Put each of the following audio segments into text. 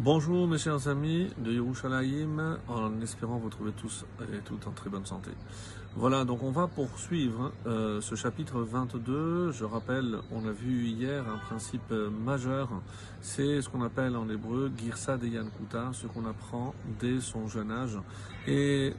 Bonjour mes chers amis de Yerushalayim, en espérant vous trouver tous et toutes en très bonne santé. Voilà, donc on va poursuivre euh, ce chapitre 22. Je rappelle, on a vu hier un principe majeur, c'est ce qu'on appelle en hébreu Girsa de Yankuta, ce qu'on apprend dès son jeune âge. Et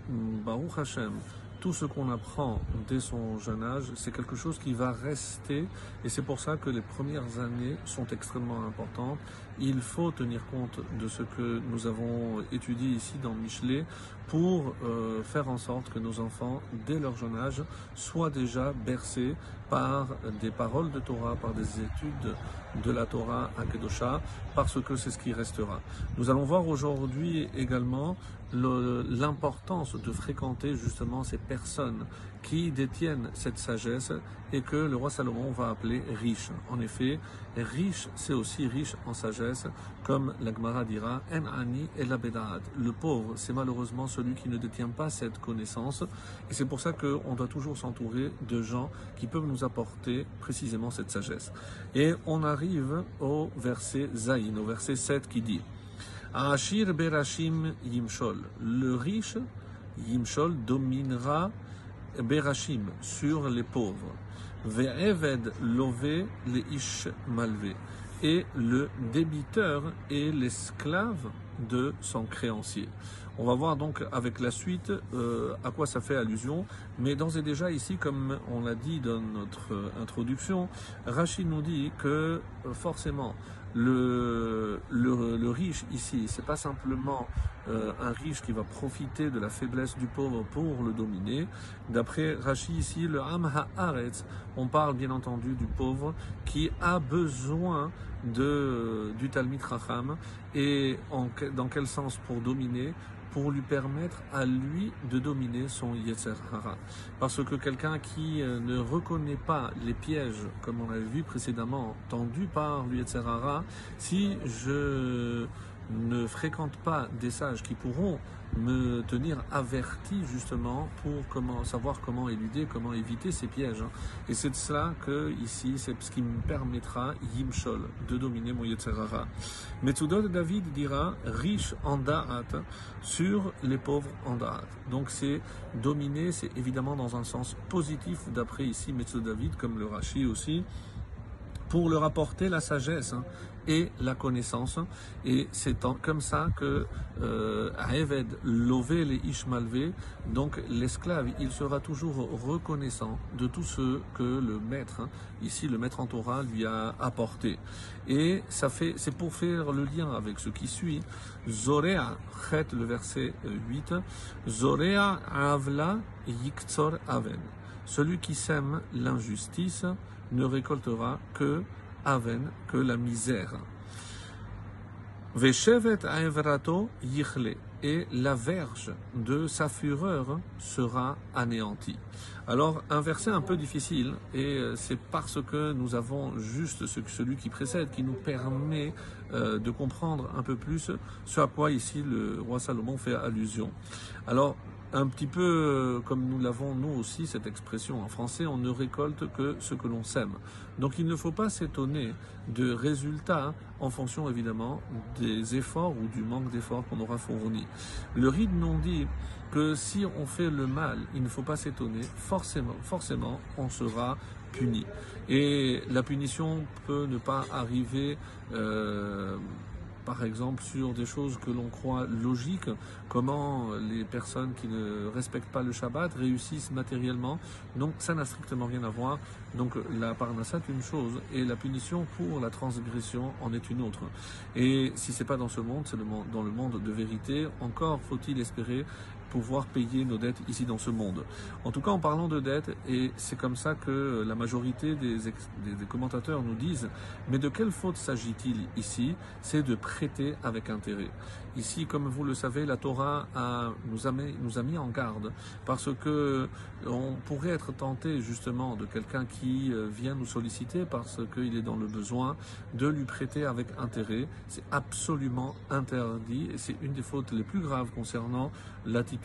Baruch Hashem, tout ce qu'on apprend dès son jeune âge, c'est quelque chose qui va rester et c'est pour ça que les premières années sont extrêmement importantes. Il faut tenir compte de ce que nous avons étudié ici dans Michelet pour euh, faire en sorte que nos enfants, dès leur jeune âge, soient déjà bercés par des paroles de Torah, par des études de la Torah à Kedosha, parce que c'est ce qui restera. Nous allons voir aujourd'hui également l'importance de fréquenter justement ces personnes qui détiennent cette sagesse et que le roi Salomon va appeler riche. En effet, riche, c'est aussi riche en sagesse, comme la Gemara dira, En ani et la Le pauvre, c'est malheureusement celui qui ne détient pas cette connaissance, et c'est pour ça qu'on doit toujours s'entourer de gens qui peuvent nous apporter précisément cette sagesse. Et on arrive au verset Zayin, au verset 7 qui dit, Ashir berashim yimshol. Le riche, yimshol, dominera berashim sur les pauvres. Ve'eved lové le ish malvé. Et le débiteur est l'esclave de son créancier. On va voir donc avec la suite euh, à quoi ça fait allusion, mais d'ores et déjà ici, comme on l'a dit dans notre introduction, Rachid nous dit que euh, forcément le, le, riche ici, c'est pas simplement euh, un riche qui va profiter de la faiblesse du pauvre pour le dominer. D'après Rachid ici, le Am Haaretz, on parle bien entendu du pauvre qui a besoin de, du Talmid Racham et en, dans quel sens pour dominer? Pour lui permettre à lui de dominer son Yetzer Hara. Parce que quelqu'un qui euh, ne reconnaît pas les pièges, comme on avait vu précédemment, tendus par le Yetzer Hara, si je ne fréquente pas des sages qui pourront me tenir averti justement pour savoir comment éluder, comment éviter ces pièges. Hein. Et c'est de cela que ici, c'est ce qui me permettra, Yimshol, de dominer mon Yetzerara. Metsudot David dira riche en Da'at sur les pauvres en Da'at. Donc c'est dominer, c'est évidemment dans un sens positif d'après ici Metsudot David, comme le Rashi aussi pour leur apporter la sagesse hein, et la connaissance. Et c'est comme ça que euh, Eved lové les Ishmalvé, donc l'esclave, il sera toujours reconnaissant de tout ce que le maître, hein, ici le maître en Torah, lui a apporté. Et ça fait, c'est pour faire le lien avec ce qui suit. Zorea, le verset 8, Zorea avla yiktsor aven. Celui qui sème l'injustice ne récoltera que que la misère. Et la verge de sa fureur sera anéantie. Alors, un verset un peu difficile, et euh, c'est parce que nous avons juste ce, celui qui précède qui nous permet euh, de comprendre un peu plus ce à quoi ici le roi Salomon fait allusion. Alors, un petit peu euh, comme nous l'avons nous aussi cette expression en français, on ne récolte que ce que l'on sème. Donc il ne faut pas s'étonner de résultats en fonction évidemment des efforts ou du manque d'efforts qu'on aura fournis. Le rite nous dit que si on fait le mal, il ne faut pas s'étonner, forcément, forcément, on sera Et la punition peut ne pas arriver euh, par exemple sur des choses que l'on croit logiques, comment les personnes qui ne respectent pas le Shabbat réussissent matériellement. Donc ça n'a strictement rien à voir. Donc la parnassa est une chose et la punition pour la transgression en est une autre. Et si c'est pas dans ce monde, c'est dans le monde de vérité. Encore faut-il espérer pouvoir payer nos dettes ici dans ce monde. En tout cas, en parlant de dettes, et c'est comme ça que la majorité des, commentateurs nous disent, mais de quelle faute s'agit-il ici? C'est de prêter avec intérêt. Ici, comme vous le savez, la Torah a, nous, a mis, nous a mis en garde parce que on pourrait être tenté justement de quelqu'un qui euh, vient nous solliciter parce qu'il est dans le besoin de lui prêter avec intérêt. C'est absolument interdit et c'est une des fautes les plus graves concernant l'attitude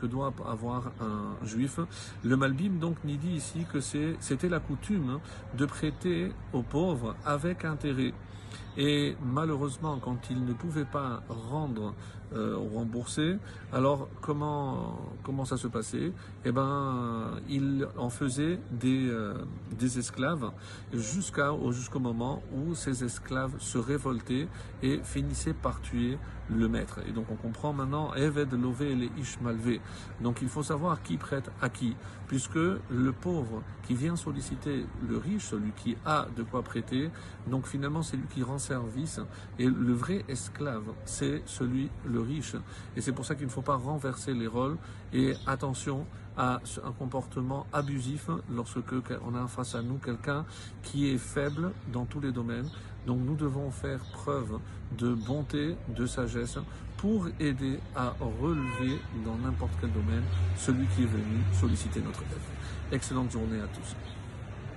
que doit avoir un juif. Le Malbim donc n'y dit ici que c'était la coutume de prêter aux pauvres avec intérêt. Et malheureusement, quand il ne pouvait pas rendre euh, rembourser, alors comment, comment ça se passait? Eh ben, il en faisait des, euh, des esclaves jusqu'au moment où ces esclaves se révoltaient et finissaient par tuer le maître. Et donc on comprend maintenant Eved Lové et les Ishmalvé. Donc il faut savoir qui prête à qui, puisque le pauvre qui vient solliciter le riche, celui qui a de quoi prêter, donc finalement c'est lui qui rend service. Et le vrai esclave, c'est celui, le riche. Et c'est pour ça qu'il ne faut pas renverser les rôles. Et attention à un comportement abusif lorsque on a face à nous quelqu'un qui est faible dans tous les domaines. Donc nous devons faire preuve de bonté, de sagesse pour aider à relever dans n'importe quel domaine celui qui est venu solliciter notre aide. Excellente journée à tous.